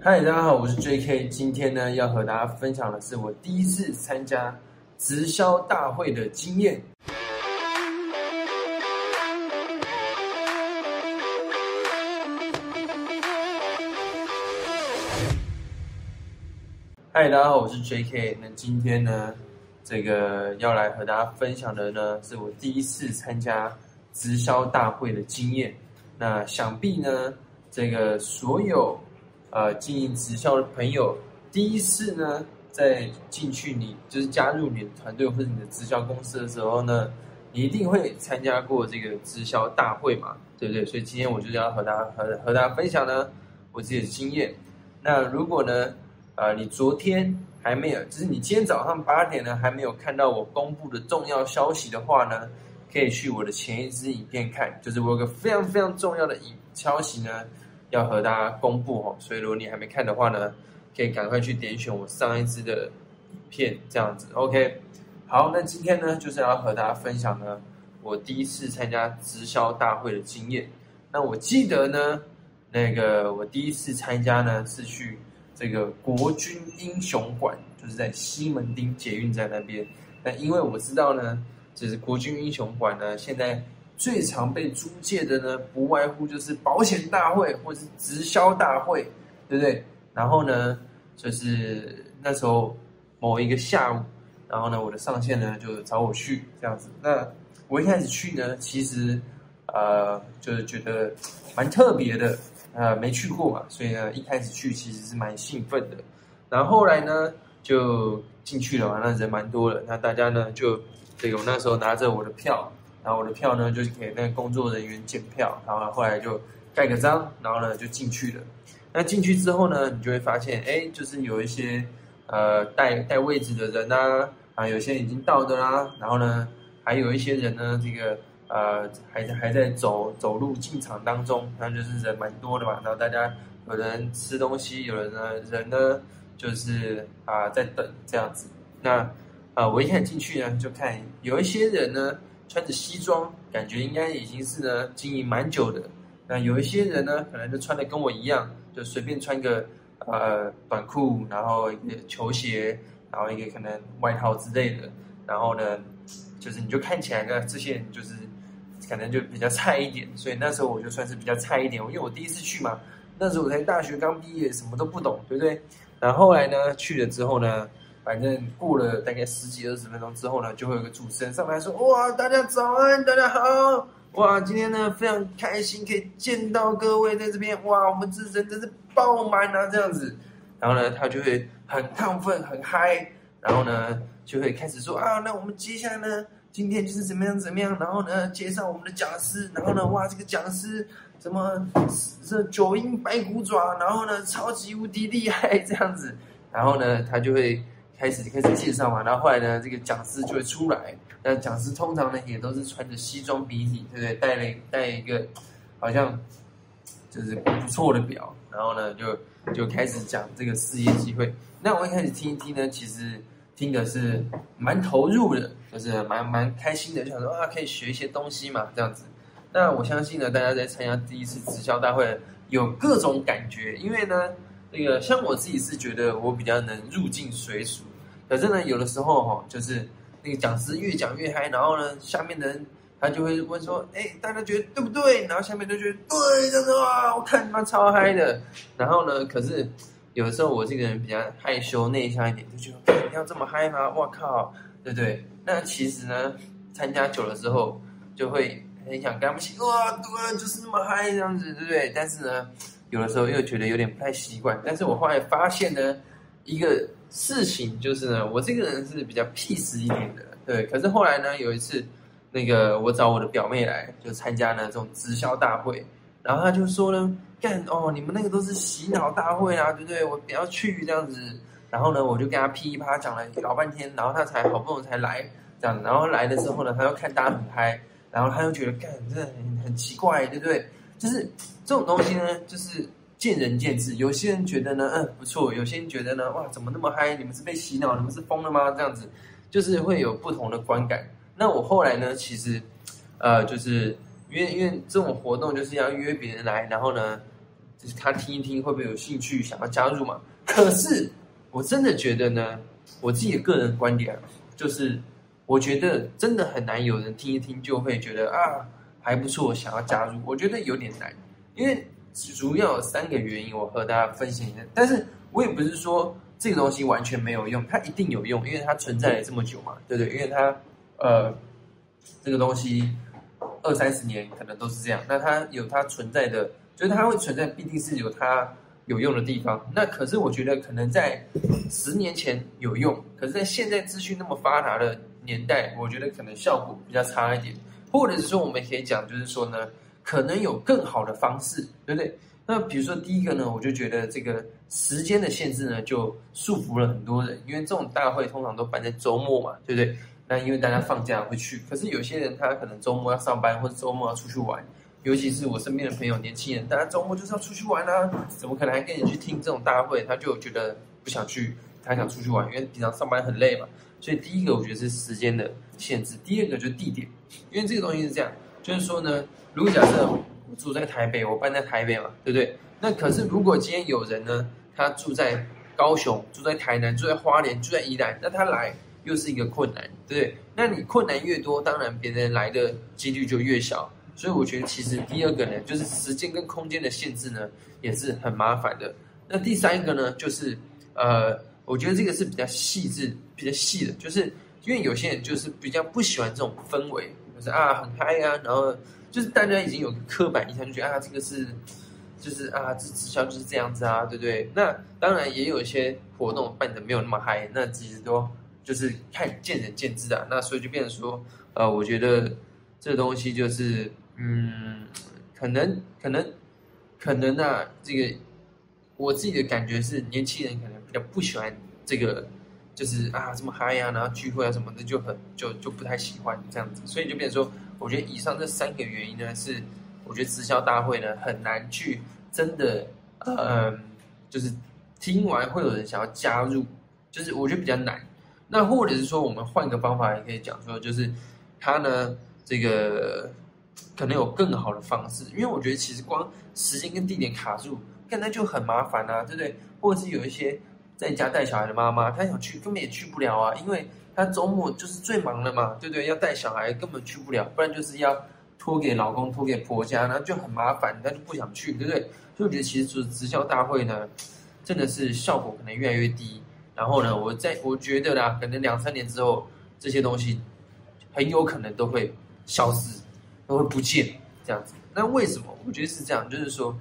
嗨，大家好，我是 J.K. 今天呢，要和大家分享的是我第一次参加直销大会的经验。嗨，大家好，我是 J.K. 那今天呢，这个要来和大家分享的呢，是我第一次参加直销大会的经验。那想必呢，这个所有呃经营直销的朋友，第一次呢，在进去你就是加入你的团队或者你的直销公司的时候呢，你一定会参加过这个直销大会嘛，对不对？所以今天我就要和大家和和大家分享呢我自己的经验。那如果呢，呃，你昨天还没有，就是你今天早上八点呢还没有看到我公布的重要消息的话呢，可以去我的前一支影片看，就是我有个非常非常重要的影消息呢。要和大家公布哦，所以如果你还没看的话呢，可以赶快去点选我上一支的影片，这样子，OK。好，那今天呢，就是要和大家分享呢，我第一次参加直销大会的经验。那我记得呢，那个我第一次参加呢是去这个国军英雄馆，就是在西门町捷运站那边。那因为我知道呢，就是国军英雄馆呢，现在。最常被租借的呢，不外乎就是保险大会或是直销大会，对不对？然后呢，就是那时候某一个下午，然后呢，我的上线呢就找我去这样子。那我一开始去呢，其实呃就是觉得蛮特别的，呃没去过嘛，所以呢一开始去其实是蛮兴奋的。然后后来呢就进去了嘛，那人蛮多的，那大家呢就这个我那时候拿着我的票。然后我的票呢，就是给那个工作人员检票，然后后来就盖个章，然后呢就进去了。那进去之后呢，你就会发现，哎，就是有一些呃带带位置的人呐，啊，有些已经到的啦，然后呢，还有一些人呢，这个呃还在还在走走路进场当中，那就是人蛮多的嘛。然后大家有人吃东西，有人呢人呢就是啊在等这样子。那啊，我一开始进去呢，就看有一些人呢。穿着西装，感觉应该已经是呢经营蛮久的。那有一些人呢，可能就穿的跟我一样，就随便穿个呃短裤，然后一个球鞋，然后一个可能外套之类的。然后呢，就是你就看起来呢，这些人就是可能就比较菜一点。所以那时候我就算是比较菜一点，因为我第一次去嘛，那时候我才大学刚毕业，什么都不懂，对不对？然后后来呢，去了之后呢。反正过了大概十几二十分钟之后呢，就会有个主持人上来说：“哇，大家早安，大家好！哇，今天呢非常开心可以见到各位在这边。哇，我们这人真是爆满啊，这样子。然后呢，他就会很亢奋、很嗨，然后呢就会开始说：啊，那我们接下来呢，今天就是怎么样怎么样？然后呢，介绍我们的讲师。然后呢，哇，这个讲师什么这九阴白骨爪，然后呢超级无敌厉害这样子。然后呢，他就会。开始开始介绍嘛，然后后来呢，这个讲师就会出来。那讲师通常呢，也都是穿着西装笔挺，对不对？带了带一个好像就是不错的表，然后呢，就就开始讲这个事业机会。那我一开始听一听呢，其实听的是蛮投入的，就是蛮蛮开心的，就想说啊，可以学一些东西嘛，这样子。那我相信呢，大家在参加第一次直销大会有各种感觉，因为呢。那个像我自己是觉得我比较能入境随俗，可是呢，有的时候哈，就是那个讲师越讲越嗨，然后呢，下面的人他就会问说：“哎，大家觉得对不对？”然后下面都觉得对，真的哇，我看他超嗨的。然后呢，可是有的时候我这个人比较害羞内向一点，就觉得你要这么嗨吗？哇靠，对不对？那其实呢，参加久了之后，就会很想跟他们起哇，对，就是那么嗨这样子，对不对？但是呢。有的时候又觉得有点不太习惯，但是我后来发现呢，一个事情就是呢，我这个人是比较 peace 一点的，对。可是后来呢，有一次，那个我找我的表妹来，就参加呢这种直销大会，然后他就说呢，干哦，你们那个都是洗脑大会啊，对不对？我不要去这样子。然后呢，我就跟他噼里啪啦讲了老半天，然后他才好不容易才来这样。然后来了之后呢，他又看大家很嗨，然后他又觉得干这很很奇怪，对不对？就是这种东西呢，就是见仁见智。有些人觉得呢，嗯，不错；有些人觉得呢，哇，怎么那么嗨？你们是被洗脑？你们是疯了吗？这样子，就是会有不同的观感。那我后来呢，其实，呃，就是因为因为这种活动就是要约别人来，然后呢，就是他听一听会不会有兴趣想要加入嘛？可是。我真的觉得呢，我自己的个人观点就是，我觉得真的很难有人听一听就会觉得啊还不错，想要加入。我觉得有点难，因为主要有三个原因，我和大家分享一下。但是我也不是说这个东西完全没有用，它一定有用，因为它存在了这么久嘛，对不对？因为它呃这个东西二三十年可能都是这样，那它有它存在的，就是它会存在，必定是有它。有用的地方，那可是我觉得可能在十年前有用，可是在现在资讯那么发达的年代，我觉得可能效果比较差一点，或者是说我们可以讲，就是说呢，可能有更好的方式，对不对？那比如说第一个呢，我就觉得这个时间的限制呢，就束缚了很多人，因为这种大会通常都办在周末嘛，对不对？那因为大家放假会去，可是有些人他可能周末要上班，或者周末要出去玩。尤其是我身边的朋友，年轻人，大家周末就是要出去玩啊，怎么可能还跟你去听这种大会？他就觉得不想去，他想出去玩，因为平常上班很累嘛。所以第一个我觉得是时间的限制，第二个就是地点，因为这个东西是这样，就是说呢，如果假设我住在台北，我搬在台北嘛，对不对？那可是如果今天有人呢，他住在高雄、住在台南、住在花莲、住在宜兰，那他来又是一个困难，对不对？那你困难越多，当然别人来的几率就越小。所以我觉得其实第二个呢，就是时间跟空间的限制呢，也是很麻烦的。那第三个呢，就是呃，我觉得这个是比较细致、比较细的，就是因为有些人就是比较不喜欢这种氛围，就是啊很嗨啊，然后就是大家已经有刻板印象，就觉得啊这个是就是啊这直销就是这样子啊，对不对？那当然也有一些活动办的没有那么嗨，那其实都就是看见仁见智啊。那所以就变成说，呃，我觉得这东西就是。嗯，可能可能可能啊，这个我自己的感觉是，年轻人可能比较不喜欢这个，就是啊这么嗨呀，然后聚会啊什么的，就很就就不太喜欢这样子，所以就变成说，我觉得以上这三个原因呢，是我觉得直销大会呢很难去真的，嗯，就是听完会有人想要加入，就是我觉得比较难。那或者是说，我们换个方法也可以讲说，就是他呢这个。可能有更好的方式，因为我觉得其实光时间跟地点卡住，那就很麻烦啊，对不对？或者是有一些在家带小孩的妈妈，她想去根本也去不了啊，因为她周末就是最忙的嘛，对不对？要带小孩根本去不了，不然就是要托给老公、托给婆家，那就很麻烦，她就不想去，对不对？所以我觉得其实就是直销大会呢，真的是效果可能越来越低。然后呢，我在我觉得啦，可能两三年之后，这些东西很有可能都会消失。都会不见这样子，那为什么？我觉得是这样，就是说，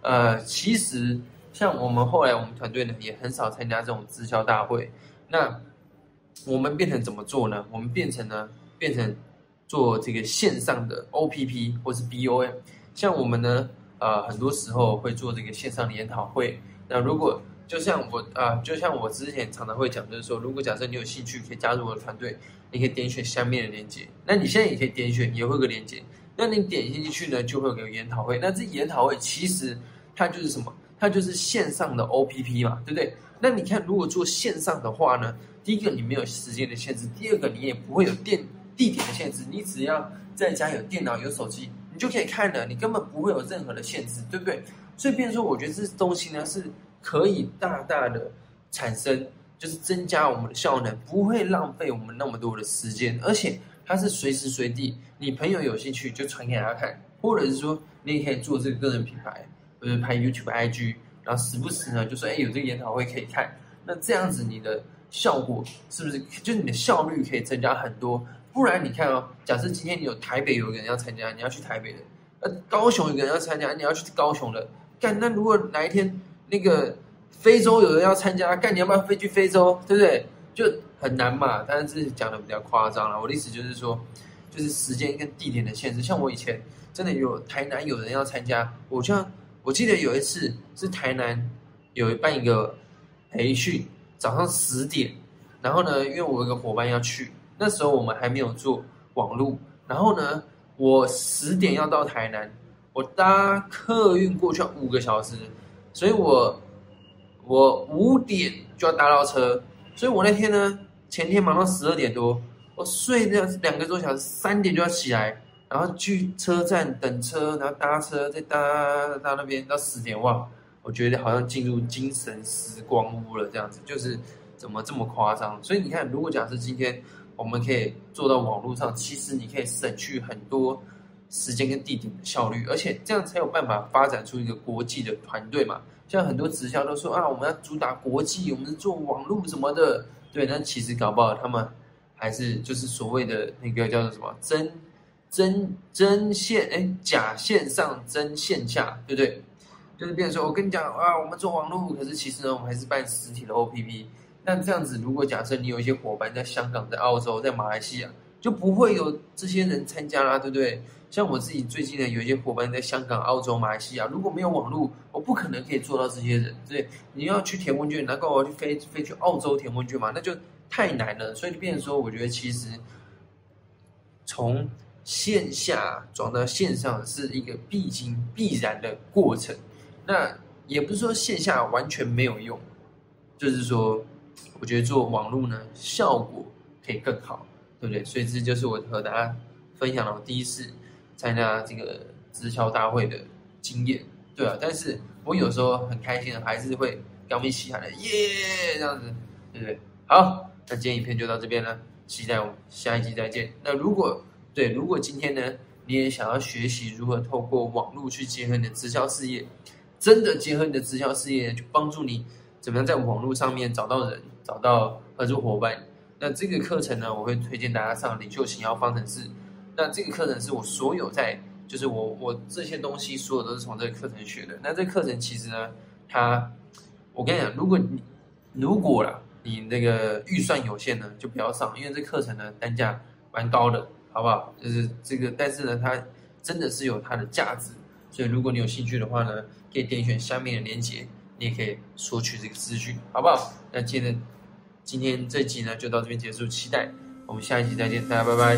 呃，其实像我们后来我们团队呢，也很少参加这种直销大会。那我们变成怎么做呢？我们变成呢，变成做这个线上的 OPP 或是 BOM。像我们呢，呃，很多时候会做这个线上的研讨会。那如果就像我啊，就像我之前常常会讲，就是说，如果假设你有兴趣，可以加入我的团队。你可以点选下面的链接，那你现在也可以点选，也会有个链接。那你点进去呢，就会有个研讨会。那这研讨会其实它就是什么？它就是线上的 OPP 嘛，对不对？那你看，如果做线上的话呢，第一个你没有时间的限制，第二个你也不会有电地点的限制。你只要在家有电脑有手机，你就可以看了，你根本不会有任何的限制，对不对？所以，变说，我觉得这东西呢是可以大大的产生。就是增加我们的效能，不会浪费我们那么多的时间，而且它是随时随地，你朋友有兴趣就传给他看，或者是说你也可以做这个个人品牌，或者拍 YouTube、IG，然后时不时呢就说哎有这个研讨会可以看，那这样子你的效果是不是就是你的效率可以增加很多？不然你看哦，假设今天你有台北有个人要参加，你要去台北的，呃高雄有个人要参加，你要去高雄的，干那如果哪一天那个。非洲有人要参加，干你要不要飞去非洲？对不对？就很难嘛。但是讲的比较夸张了。我的意思就是说，就是时间跟地点的限制。像我以前真的有台南有人要参加，我像我记得有一次是台南有一办一个培训，早上十点，然后呢，因为我有个伙伴要去，那时候我们还没有做网路，然后呢，我十点要到台南，我搭客运过去要五个小时，所以我我五点就要搭到车，所以我那天呢，前天忙到十二点多，我睡那两个多小时，三点就要起来。然后去车站等车，然后搭车，再搭到那边到十点哇！我觉得好像进入精神时光屋了，这样子就是怎么这么夸张？所以你看，如果假设今天我们可以做到网络上，其实你可以省去很多时间跟地点的效率，而且这样才有办法发展出一个国际的团队嘛。像很多直销都说啊，我们要主打国际，我们是做网络什么的，对，那其实搞不好他们还是就是所谓的那个叫做什么真。真真线哎，假线上真线下，对不对？就是变成说，我跟你讲啊，我们做网络，可是其实呢，我们还是办实体的 OPP。那这样子，如果假设你有一些伙伴在香港、在澳洲、在马来西亚，就不会有这些人参加啦，对不对？像我自己最近呢，有一些伙伴在香港、澳洲、马来西亚，如果没有网络，我不可能可以做到这些人。对，你要去填问卷，难怪我要去飞飞去澳洲填问卷嘛，那就太难了。所以变成说，我觉得其实从线下转到线上是一个必经必然的过程，那也不是说线下完全没有用，就是说，我觉得做网络呢效果可以更好，对不对？所以这就是我和大家分享了第一次参加这个直销大会的经验，对啊。但是我有时候很开心的，还是会高鸣喜喊的耶这样子，对不对？好，那今天影片就到这边了，期待我们下一集再见。那如果对，如果今天呢，你也想要学习如何透过网络去结合你的直销事业，真的结合你的直销事业，去帮助你怎么样在网络上面找到人、找到合作伙伴，那这个课程呢，我会推荐大家上领袖行销方程式。那这个课程是我所有在，就是我我这些东西所有都是从这个课程学的。那这个课程其实呢，它，我跟你讲，如果你如果啦，你那个预算有限呢，就不要上，因为这课程呢单价蛮高的。好不好？就是这个，但是呢，它真的是有它的价值，所以如果你有兴趣的话呢，可以点选下面的链接，你也可以索取这个资讯，好不好？那今天今天这集呢就到这边结束，期待我们下一集再见，大家拜拜。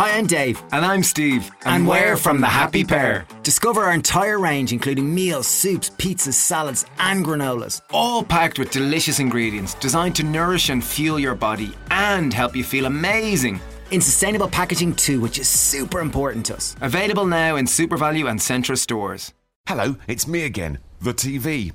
Hi, I'm Dave. And I'm Steve. And, and we're from The Happy Pair. Discover our entire range, including meals, soups, pizzas, salads, and granolas. All packed with delicious ingredients designed to nourish and fuel your body and help you feel amazing. In sustainable packaging, too, which is super important to us. Available now in SuperValu and Centra stores. Hello, it's me again, the TV.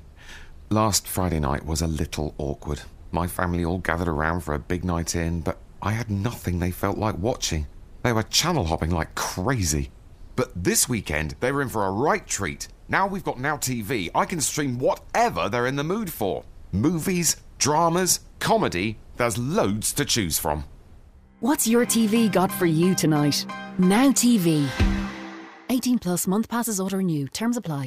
Last Friday night was a little awkward. My family all gathered around for a big night in, but I had nothing they felt like watching. They were channel hopping like crazy. But this weekend, they were in for a right treat. Now we've got Now TV, I can stream whatever they're in the mood for movies, dramas, comedy, there's loads to choose from. What's your TV got for you tonight? Now TV. 18 plus month passes auto renew. Terms apply.